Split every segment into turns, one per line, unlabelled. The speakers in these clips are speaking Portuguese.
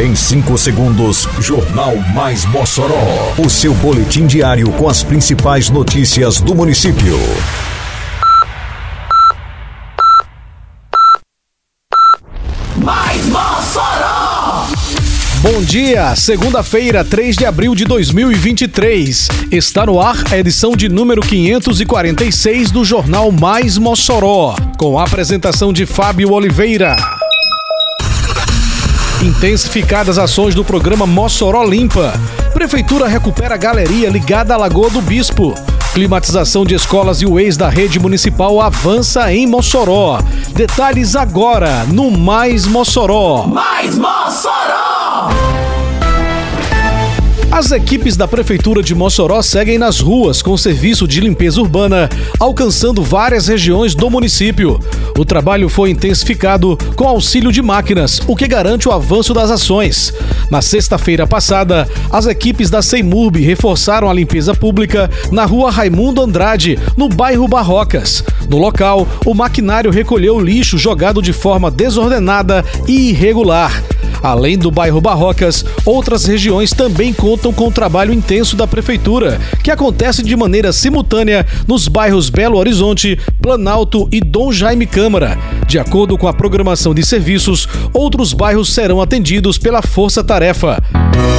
Em 5 segundos, Jornal Mais Mossoró. O seu boletim diário com as principais notícias do município.
Mais Mossoró!
Bom dia, segunda-feira, 3 de abril de 2023. Está no ar a edição de número 546 do Jornal Mais Mossoró, com a apresentação de Fábio Oliveira. Intensificadas ações do programa Mossoró Limpa. Prefeitura recupera galeria ligada à Lagoa do Bispo. Climatização de escolas e o ex da rede municipal avança em Mossoró. Detalhes agora no Mais Mossoró.
Mais Mossoró!
As equipes da Prefeitura de Mossoró seguem nas ruas com serviço de limpeza urbana, alcançando várias regiões do município. O trabalho foi intensificado com auxílio de máquinas, o que garante o avanço das ações. Na sexta-feira passada, as equipes da Seimurb reforçaram a limpeza pública na rua Raimundo Andrade, no bairro Barrocas. No local, o maquinário recolheu lixo jogado de forma desordenada e irregular. Além do bairro Barrocas, outras regiões também contam com o trabalho intenso da Prefeitura, que acontece de maneira simultânea nos bairros Belo Horizonte, Planalto e Dom Jaime Câmara. De acordo com a programação de serviços, outros bairros serão atendidos pela Força Tarefa.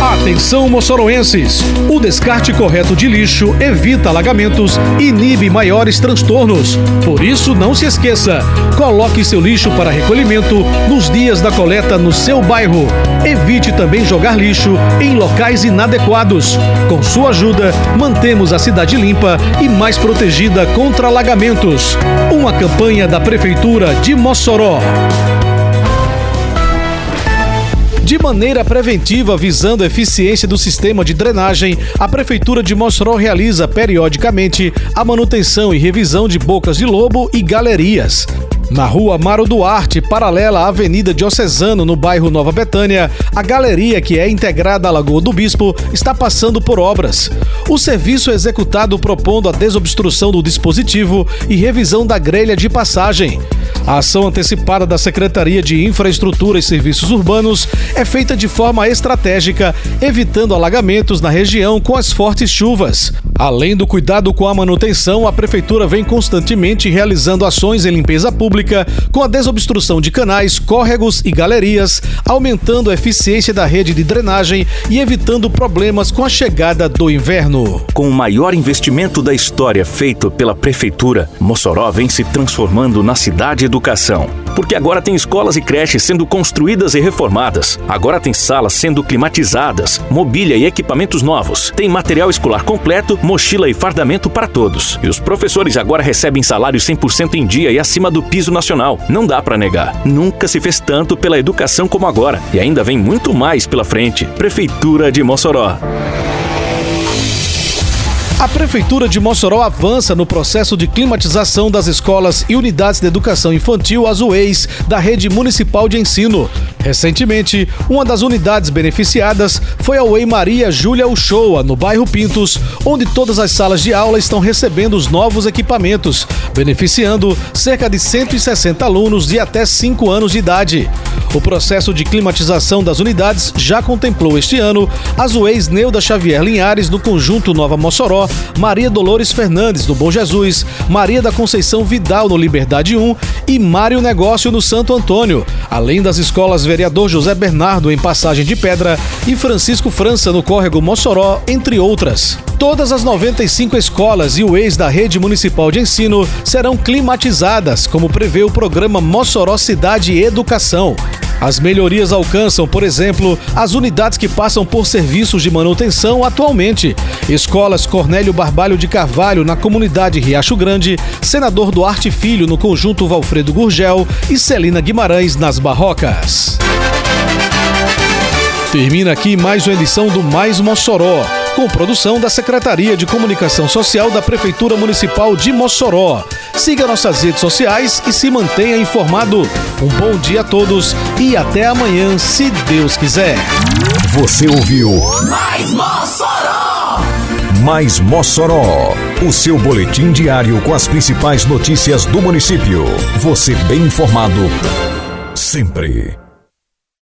Atenção, moçoroenses! O descarte correto de lixo evita alagamentos e inibe maiores transtornos. Por isso, não se esqueça: coloque seu lixo para recolhimento nos dias da coleta no seu bairro. Evite também jogar lixo em locais inadequados. Com sua ajuda, mantemos a cidade limpa e mais protegida contra alagamentos. Uma campanha da Prefeitura de Mossoró. De maneira preventiva, visando a eficiência do sistema de drenagem, a Prefeitura de Mossoró realiza periodicamente a manutenção e revisão de bocas de lobo e galerias. Na rua Amaro Duarte, paralela à Avenida Diocesano, no bairro Nova Betânia, a galeria, que é integrada à Lagoa do Bispo, está passando por obras. O serviço é executado propondo a desobstrução do dispositivo e revisão da grelha de passagem. A ação antecipada da Secretaria de Infraestrutura e Serviços Urbanos é feita de forma estratégica, evitando alagamentos na região com as fortes chuvas. Além do cuidado com a manutenção, a Prefeitura vem constantemente realizando ações em limpeza pública com a desobstrução de canais, córregos e galerias, aumentando a eficiência da rede de drenagem e evitando problemas com a chegada do inverno.
Com o maior investimento da história feito pela Prefeitura, Mossoró vem se transformando na cidade educação. Porque agora tem escolas e creches sendo construídas e reformadas. Agora tem salas sendo climatizadas, mobília e equipamentos novos. Tem material escolar completo, mochila e fardamento para todos. E os professores agora recebem salário 100% em dia e acima do piso nacional. Não dá para negar. Nunca se fez tanto pela educação como agora. E ainda vem muito mais pela frente. Prefeitura de Mossoró.
A Prefeitura de Mossoró avança no processo de climatização das escolas e unidades de educação infantil Azueis da rede municipal de ensino. Recentemente, uma das unidades beneficiadas foi a UEI Maria Júlia Uchoa, no bairro Pintos, onde todas as salas de aula estão recebendo os novos equipamentos, beneficiando cerca de 160 alunos de até 5 anos de idade. O processo de climatização das unidades já contemplou este ano as UEIs Neuda Xavier Linhares, no conjunto Nova Mossoró, Maria Dolores Fernandes, no Bom Jesus, Maria da Conceição Vidal, no Liberdade 1 e Mário Negócio, no Santo Antônio, além das escolas Vereador José Bernardo, em Passagem de Pedra, e Francisco França, no Córrego Mossoró, entre outras. Todas as 95 escolas e o ex da rede municipal de ensino serão climatizadas, como prevê o programa Mossoró Cidade e Educação. As melhorias alcançam, por exemplo, as unidades que passam por serviços de manutenção atualmente. Escolas Cornélio Barbalho de Carvalho, na comunidade Riacho Grande, Senador Duarte Filho, no conjunto Valfredo Gurgel e Celina Guimarães, nas Barrocas. Termina aqui mais uma edição do Mais Mossoró, com produção da Secretaria de Comunicação Social da Prefeitura Municipal de Mossoró. Siga nossas redes sociais e se mantenha informado. Um bom dia a todos e até amanhã, se Deus quiser.
Você ouviu
Mais Mossoró!
Mais Mossoró, o seu boletim diário com as principais notícias do município. Você bem informado sempre.